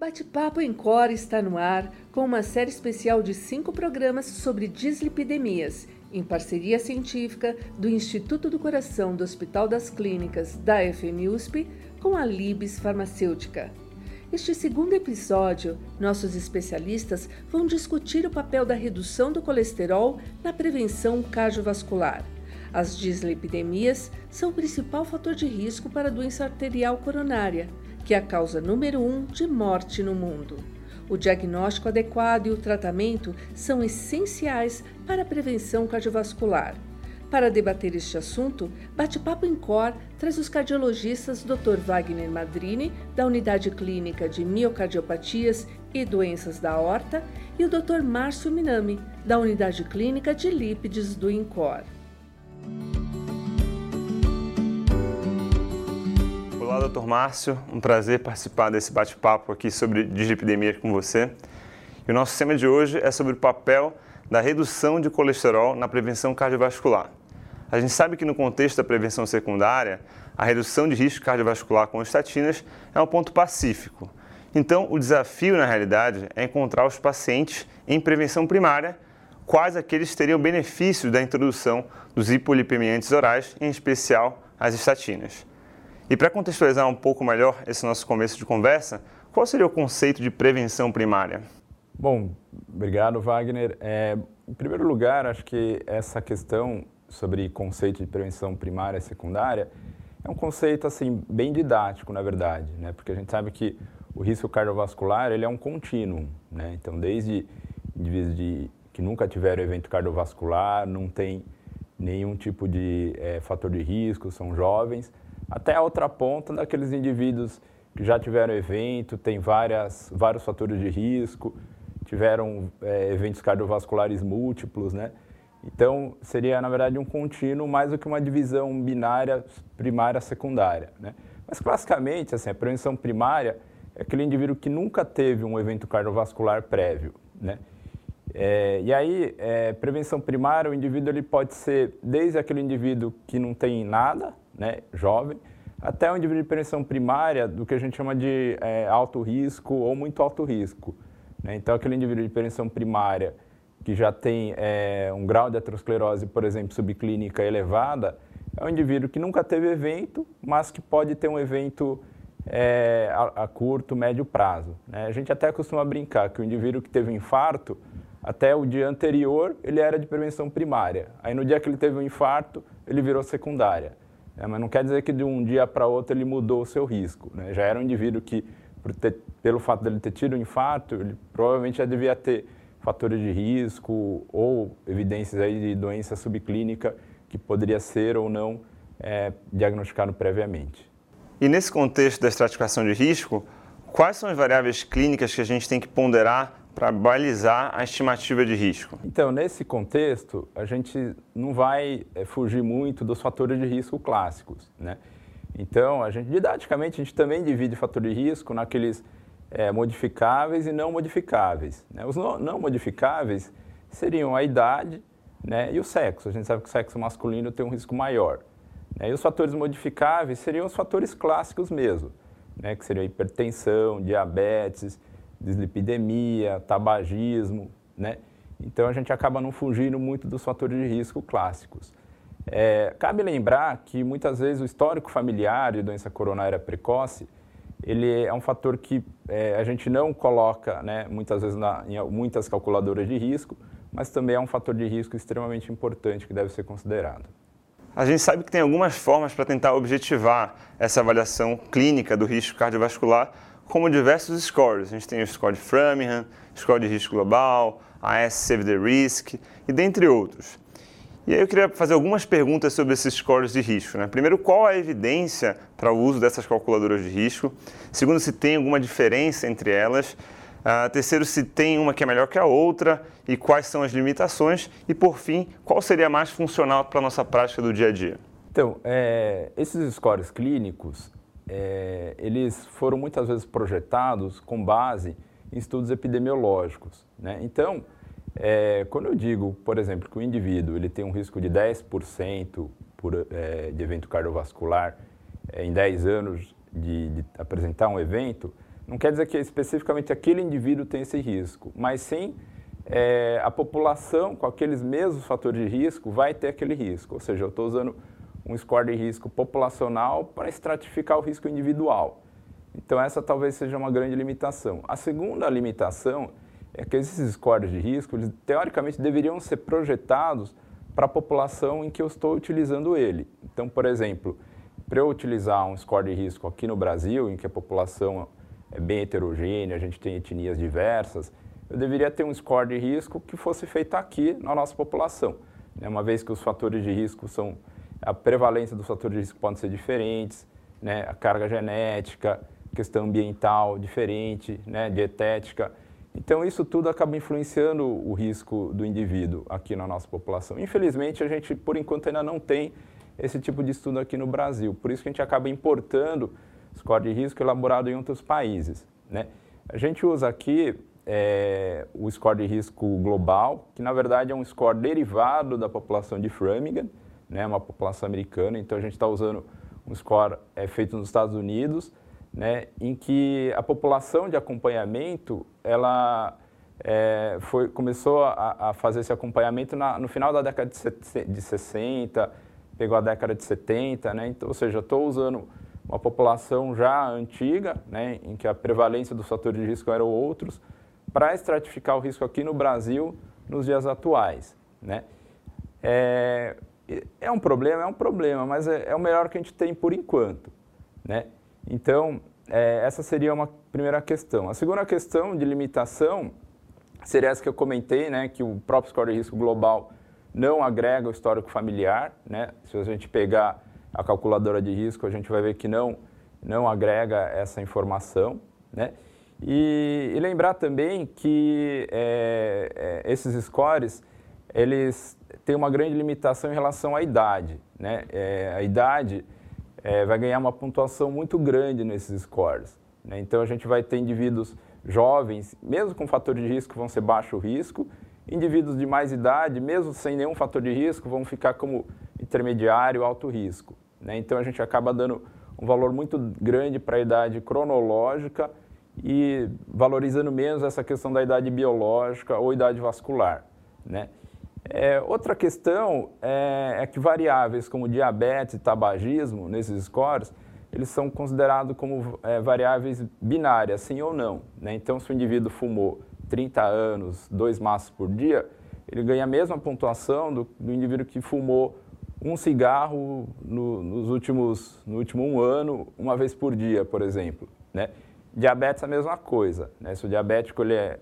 Bate-Papo em Cor está no ar com uma série especial de cinco programas sobre dislipidemias, em parceria científica do Instituto do Coração do Hospital das Clínicas da FMUSP com a Libes Farmacêutica. Este segundo episódio, nossos especialistas vão discutir o papel da redução do colesterol na prevenção cardiovascular. As dislipidemias são o principal fator de risco para a doença arterial coronária que é a causa número um de morte no mundo. O diagnóstico adequado e o tratamento são essenciais para a prevenção cardiovascular. Para debater este assunto, Bate-Papo em Cor traz os cardiologistas Dr. Wagner Madrini, da Unidade Clínica de Miocardiopatias e Doenças da Aorta, e o Dr. Márcio Minami, da Unidade Clínica de Lípides do INCOR. Doutor Márcio. Um prazer participar desse bate-papo aqui sobre dislipidemia com você. E o nosso tema de hoje é sobre o papel da redução de colesterol na prevenção cardiovascular. A gente sabe que no contexto da prevenção secundária, a redução de risco cardiovascular com estatinas é um ponto pacífico. Então, o desafio, na realidade, é encontrar os pacientes em prevenção primária, quais aqueles teriam benefícios da introdução dos hipolipemiantes orais, em especial as estatinas. E para contextualizar um pouco melhor esse nosso começo de conversa, qual seria o conceito de prevenção primária? Bom, obrigado, Wagner. É, em primeiro lugar, acho que essa questão sobre conceito de prevenção primária e secundária é um conceito assim bem didático, na verdade, né? Porque a gente sabe que o risco cardiovascular ele é um contínuo, né? Então, desde indivíduos de, que nunca tiveram evento cardiovascular, não tem nenhum tipo de é, fator de risco, são jovens, até a outra ponta daqueles indivíduos que já tiveram evento, tem várias, vários fatores de risco, tiveram é, eventos cardiovasculares múltiplos, né? Então, seria, na verdade, um contínuo mais do que uma divisão binária primária-secundária, né? Mas, classicamente, assim, a prevenção primária é aquele indivíduo que nunca teve um evento cardiovascular prévio, né? É, e aí, é, prevenção primária, o indivíduo ele pode ser desde aquele indivíduo que não tem nada, né, jovem, até um indivíduo de prevenção primária do que a gente chama de é, alto risco ou muito alto risco. Né? Então, aquele indivíduo de prevenção primária que já tem é, um grau de aterosclerose, por exemplo, subclínica elevada, é um indivíduo que nunca teve evento, mas que pode ter um evento é, a, a, curto, médio prazo. Né? A gente até costuma brincar que o indivíduo que teve um infarto, até o dia anterior, ele era de prevenção primária. Aí, no dia que ele teve um infarto, ele virou secundária. É, mas não quer dizer que de um dia para outro ele mudou o seu risco. Né? Já era um indivíduo que, ter, pelo fato dele ter tido um infarto, ele provavelmente já devia ter fatores de risco ou evidências aí de doença subclínica que poderia ser ou não é, diagnosticado previamente. E nesse contexto da estratificação de risco, quais são as variáveis clínicas que a gente tem que ponderar para balizar a estimativa de risco? Então, nesse contexto, a gente não vai é, fugir muito dos fatores de risco clássicos, né? Então, a gente, didaticamente, a gente também divide fator de risco naqueles é, modificáveis e não modificáveis. Né? Os não, não, modificáveis seriam a idade né, e o sexo. A gente sabe que o sexo masculino tem um risco maior. Né? E os fatores modificáveis seriam os fatores clássicos mesmo, né, que seriam hipertensão, diabetes, dislipidemia, tabagismo, né? Então a gente acaba não fugindo muito dos fatores de risco clássicos. É, cabe lembrar que muitas vezes o histórico familiar de doença coronária precoce ele é um fator que é, a gente não coloca, né, muitas vezes na, em muitas calculadoras de risco, mas também é um fator de risco extremamente importante que deve ser considerado. A gente sabe que tem algumas formas para tentar objetivar essa avaliação clínica do risco cardiovascular como diversos scores. A gente tem o score de Framingham, score de risco global, AS Save the Risk e dentre outros. E aí eu queria fazer algumas perguntas sobre esses scores de risco. Né? Primeiro, qual a evidência para o uso dessas calculadoras de risco? Segundo, se tem alguma diferença entre elas? Uh, terceiro, se tem uma que é melhor que a outra e quais são as limitações? E por fim, qual seria mais funcional para a nossa prática do dia a dia? Então, é, esses scores clínicos, é, eles foram muitas vezes projetados com base em estudos epidemiológicos. Né? Então, é, quando eu digo, por exemplo, que o indivíduo ele tem um risco de 10% por, é, de evento cardiovascular é, em 10 anos de, de, apresentar um evento, não quer dizer que especificamente aquele indivíduo tem esse risco, mas sim é, a população com aqueles mesmos fatores de risco vai ter aquele risco. Ou seja, eu estou usando um score de risco populacional para estratificar o risco individual. Então, essa talvez seja uma grande limitação. A segunda limitação é que esses scores de risco, eles, teoricamente, deveriam ser projetados para a população em que eu estou utilizando ele. Então, por exemplo, para eu utilizar um score de risco aqui no Brasil, em que a população é bem heterogênea, a gente tem etnias diversas, eu deveria ter um score de risco que fosse feito aqui na nossa população. Né? Uma vez que os fatores de risco são. A prevalência dos fatores de risco podem ser diferentes, né? a carga genética, questão ambiental diferente, né? dietética. Então, isso tudo acaba influenciando o risco do indivíduo aqui na nossa população. Infelizmente, a gente, por enquanto, ainda não tem esse tipo de estudo aqui no Brasil. Por isso que a gente acaba importando score de risco elaborado em outros países. Né? A gente usa aqui é, o score de risco global, que na verdade é um score derivado da população de Framingham, né, uma população americana. Então a gente está usando um score é, feito nos Estados Unidos, né, em que a população de acompanhamento ela é, foi, começou a, a, fazer esse acompanhamento na, no final da década de, de 60, pegou a década de 70, né, então, ou seja, estou usando uma população já antiga, né, em que a prevalência dos fatores de risco eram outros, para estratificar o risco aqui no Brasil nos dias atuais. Né? É, é um problema, é um problema, mas é, é, o melhor que a gente tem por enquanto. Né? Então, é, essa seria uma primeira questão. A segunda questão de limitação seria essa que eu comentei, né, que o próprio score de risco global não agrega o histórico familiar. Né? Se a gente pegar a calculadora de risco, a gente vai ver que não, não agrega essa informação. Né? E, e lembrar também que é, é, esses scores, eles têm uma grande limitação em relação à idade. Né? É, a idade é, vai ganhar uma pontuação muito grande nesses scores. Né? Então, a gente vai ter indivíduos jovens, mesmo com fatores de risco, vão ser baixo risco, indivíduos de mais idade, mesmo sem nenhum fator de risco, vão ficar como intermediário, alto risco. Né? Então, a gente acaba dando um valor muito grande para a idade cronológica e valorizando menos essa questão da idade biológica ou idade vascular. Né? É, outra questão é, é, que variáveis como diabetes e tabagismo, nesses scores, eles são considerados como é, variáveis binárias, sim ou não. Né? Então, se o indivíduo fumou 30 anos, dois maços por dia, ele ganha a mesma pontuação do, do indivíduo que fumou um cigarro no, nos últimos, no último um ano, uma vez por dia, por exemplo. Né? Diabetes é a mesma coisa. Né? Se o diabético ele, é,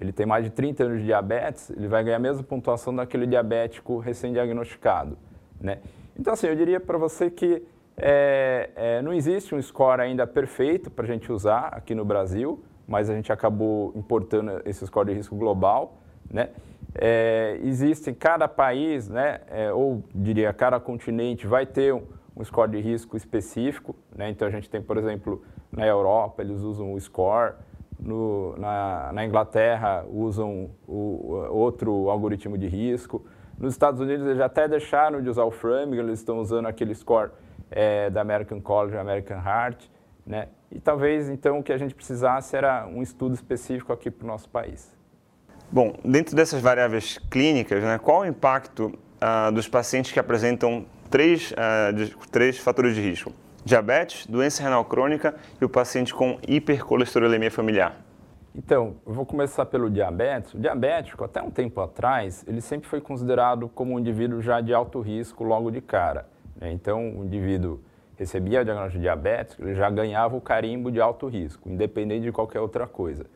ele tem mais de 30 anos de diabetes, ele vai ganhar a mesma pontuação daquele diabético recém-diagnosticado. Né? Então, assim, eu diria para você que é, é, não existe um score ainda perfeito para a gente usar aqui no Brasil, mas a gente acabou importando esse score de risco global. Né? É, existe cada país, né, é, ou diria cada continente, vai ter um, um score de risco específico. Né? Então, a gente tem, por exemplo, na Europa, eles usam o SCORE. No, na, na, Inglaterra, usam o, outro algoritmo de risco. Nos Estados Unidos, eles até deixaram de usar o Framingham, eles estão usando aquele score é, da American College, American Heart. Né? E talvez, então, o que a gente precisasse era um estudo específico aqui para o nosso país. Bom, dentro dessas variáveis clínicas, né, qual o impacto ah, dos pacientes que apresentam três, ah, de, três fatores de risco? diabetes, doença renal crônica e o paciente com hipercolesterolemia familiar? Então, eu vou começar pelo diabetes. O diabético, até um tempo atrás, ele sempre foi considerado como um indivíduo já de alto risco logo de cara. Né? Então, o indivíduo recebia o diagnóstico de diabetes, ele já ganhava o carimbo de alto risco, independente de qualquer outra coisa.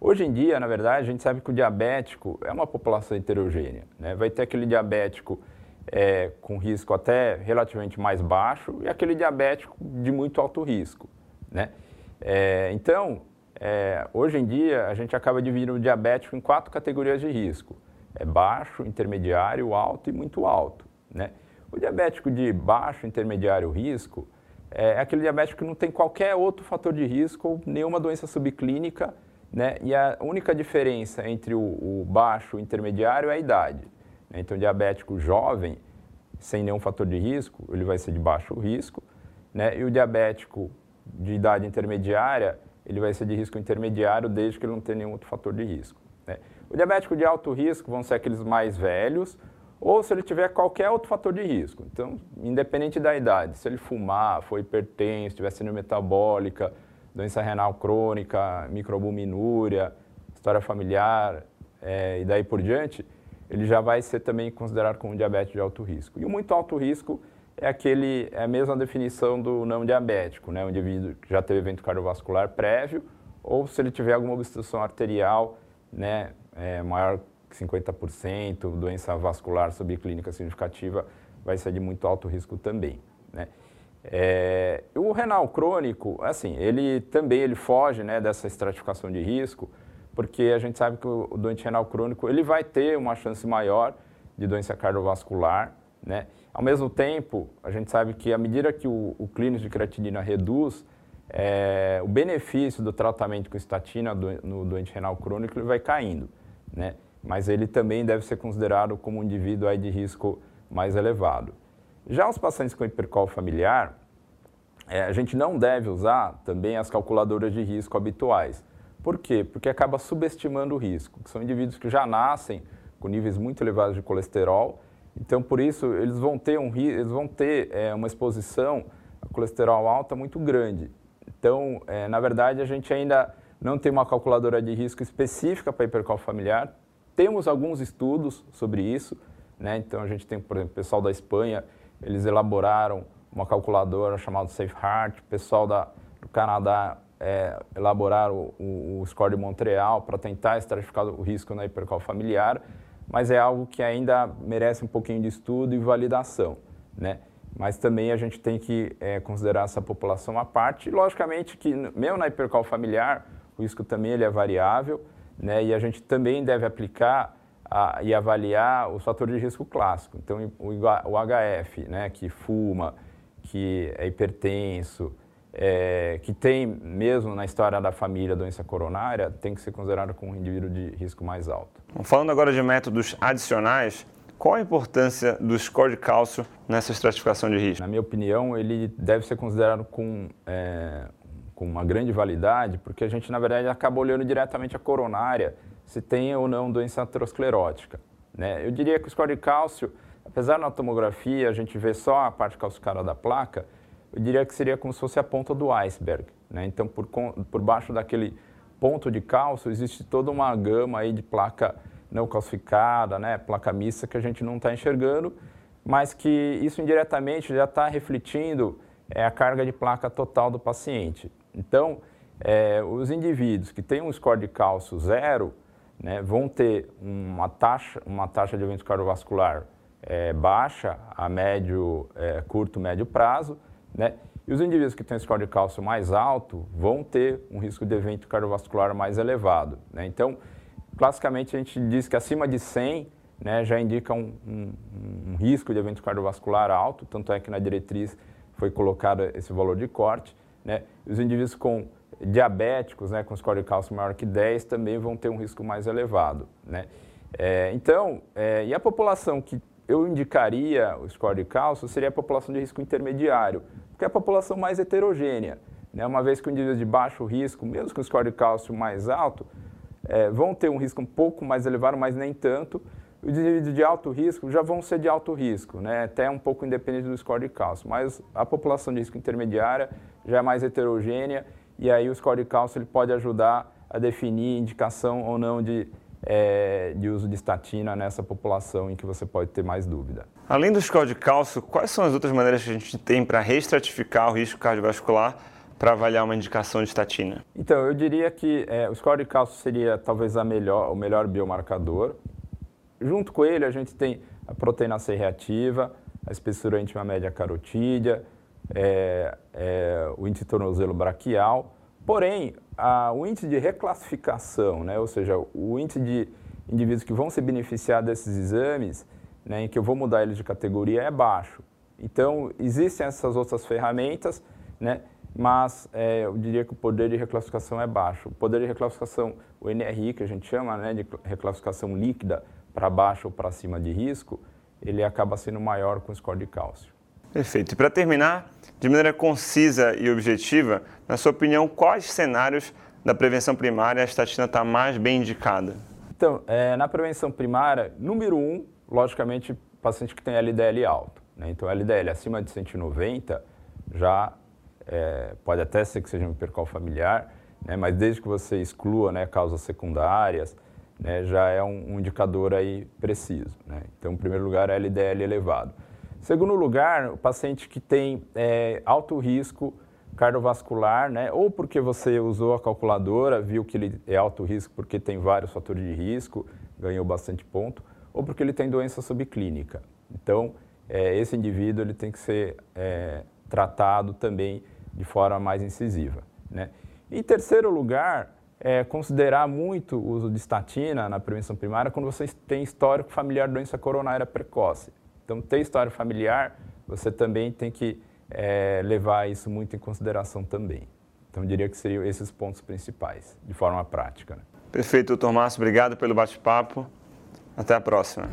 Hoje em dia, na verdade, a gente sabe que o diabético é uma população heterogênea. Né? Vai ter aquele diabético é, com risco até relativamente mais baixo e aquele diabético de muito alto risco. Né? É, então, é, hoje em dia, a gente acaba dividindo o diabético em quatro categorias de risco. É baixo, intermediário, alto e muito alto. Né? O diabético de baixo, intermediário risco é aquele diabético que não tem qualquer outro fator de risco ou nenhuma doença subclínica, né? e a única diferença entre o, o baixo e o intermediário é a idade. Né? Então, diabético jovem, sem nenhum fator de risco, ele vai ser de baixo risco. Né? E o diabético de idade intermediária, ele vai ser de risco intermediário desde que ele não tenha nenhum outro fator de risco. Né? O diabético de alto risco vão ser aqueles mais velhos, ou se ele tiver qualquer outro fator de risco. Então, independente da idade, se ele fumar, for hipertenso, tiver síndrome metabólica, doença renal crônica, microalbuminúria, história familiar é, e daí por diante, ele já vai ser também considerado como diabetes de alto risco. E o muito alto risco é aquele é a mesma definição do não diabético, né? O indivíduo que já teve evento cardiovascular prévio ou se ele tiver alguma obstrução arterial, né, é, maior 50%, doença vascular subclínica significativa, vai ser de muito alto risco também. Né? É, o renal crônico, assim, ele também ele foge né, dessa estratificação de risco, porque a gente sabe que o doente renal crônico ele vai ter uma chance maior de doença cardiovascular, né? Ao mesmo tempo, a gente sabe que à medida que o, o clínico de creatinina reduz, é, o benefício do tratamento com estatina do, no doente renal crônico vai caindo, né? mas ele também deve ser considerado como um indivíduo aí de risco mais elevado. Já os pacientes com hipercol familiar, é, a gente não deve usar também as calculadoras de risco habituais. Por quê? Porque acaba subestimando o risco, que são indivíduos que já nascem com níveis muito elevados de colesterol, então por isso eles vão ter, um, eles vão ter é, uma exposição a colesterol alta muito grande. Então, é, na verdade, a gente ainda não tem uma calculadora de risco específica para hipercol familiar, temos alguns estudos sobre isso, né? então a gente tem, por exemplo, o pessoal da Espanha, eles elaboraram uma calculadora chamada SafeHeart, o pessoal da, do Canadá é, elaboraram o, o, score de Montreal para tentar estratificar o risco na hipercal familiar, mas é algo que ainda merece um pouquinho de estudo e validação, né? Mas também a gente tem que é, considerar essa população à parte. Logicamente que, mesmo na hipercal familiar, o risco também ele é variável, né? E a gente também deve aplicar a, e avaliar os fatores de risco clássico. Então, o, o HF, né, que fuma, que é hipertenso, é, que tem mesmo na história da família doença coronária, tem que ser considerado como um indivíduo de risco mais alto. Falando agora de métodos adicionais, qual a importância do score de cálcio nessa estratificação de risco? Na minha opinião, ele deve ser considerado com é, com uma grande validade, porque a gente, na verdade, acaba olhando diretamente a coronária, se tem ou não doença aterosclerótica. Né? Eu diria que o score de cálcio, apesar na tomografia a gente vê só a parte calcificada da placa, eu diria que seria como se fosse a ponta do iceberg. Né? Então, por, por baixo daquele ponto de cálcio, existe toda uma gama aí de placa não calcificada, né? placa mista, que a gente não está enxergando, mas que isso indiretamente já está refletindo é, a carga de placa total do paciente. Então, é, os indivíduos que têm um score de cálcio zero né, vão ter uma taxa, uma taxa de evento cardiovascular é, baixa a médio, é, curto, médio prazo, né? E os indivíduos que têm score de cálcio mais alto vão ter um risco de evento cardiovascular mais elevado. Né? Então, classicamente a gente diz que acima de 100 né, já indica um, um, um risco de evento cardiovascular alto, tanto é que na diretriz foi colocado esse valor de corte. Né? Os indivíduos com diabéticos, né, com score de cálcio maior que 10, também vão ter um risco mais elevado. Né? É, então, é, e a população que eu indicaria o score de cálcio seria a população de risco intermediário, porque é a população mais heterogênea. Né? Uma vez que o indivíduo de baixo risco, mesmo com score de cálcio mais alto, é, vão ter um risco um pouco mais elevado, mas nem tanto. Os indivíduos de alto risco já vão ser de alto risco, né? até um pouco independente do score de cálcio, mas a população de risco intermediária já é mais heterogênea e aí o score de cálcio ele pode ajudar a definir indicação ou não de, é, de uso de estatina nessa população em que você pode ter mais dúvida. Além do score de cálcio, quais são as outras maneiras que a gente tem para reestratificar o risco cardiovascular para avaliar uma indicação de estatina? Então, eu diria que é, o score de cálcio seria talvez a melhor, o melhor biomarcador. Junto com ele, a gente tem a proteína C reativa, a espessura íntima média carotídea, é, é, o índice de tornozelo braquial. Porém, a, o índice de reclassificação, né, ou seja, o índice de indivíduos que vão se beneficiar desses exames, né, em que eu vou mudar eles de categoria, é baixo. Então, existem essas outras ferramentas, né, mas é, eu diria que o poder de reclassificação é baixo. O poder de reclassificação, o NRI, que a gente chama né, de reclassificação líquida para baixo ou para cima de risco, ele acaba sendo maior com o score de cálcio. Perfeito. E para terminar, de maneira concisa e objetiva, na sua opinião, quais cenários da prevenção primária a estatina está mais bem indicada? Então, é, na prevenção primária, número um, logicamente, paciente que tem LDL alto. Né? Então, LDL acima de 190 já é, pode até ser que seja um hipercal familiar, né? mas desde que você exclua né, causas secundárias, né, já é um, um, indicador aí preciso. Né? Então, em primeiro lugar, LDL elevado. Segundo lugar, o paciente que tem é, alto risco cardiovascular, né? ou porque você usou a calculadora, viu que ele é alto risco porque tem vários fatores de risco, ganhou bastante ponto, ou porque ele tem doença subclínica. Então, é, esse indivíduo ele tem que ser é, tratado também de forma mais incisiva. Né? Em terceiro lugar, é, considerar muito o uso de estatina na prevenção primária quando você tem histórico familiar de doença coronária precoce. Então, ter história familiar, você também tem que é, levar isso muito em consideração também. Então, diria que seriam esses pontos principais, de forma prática. Né? Perfeito, Márcio. Obrigado pelo bate-papo. Até a próxima.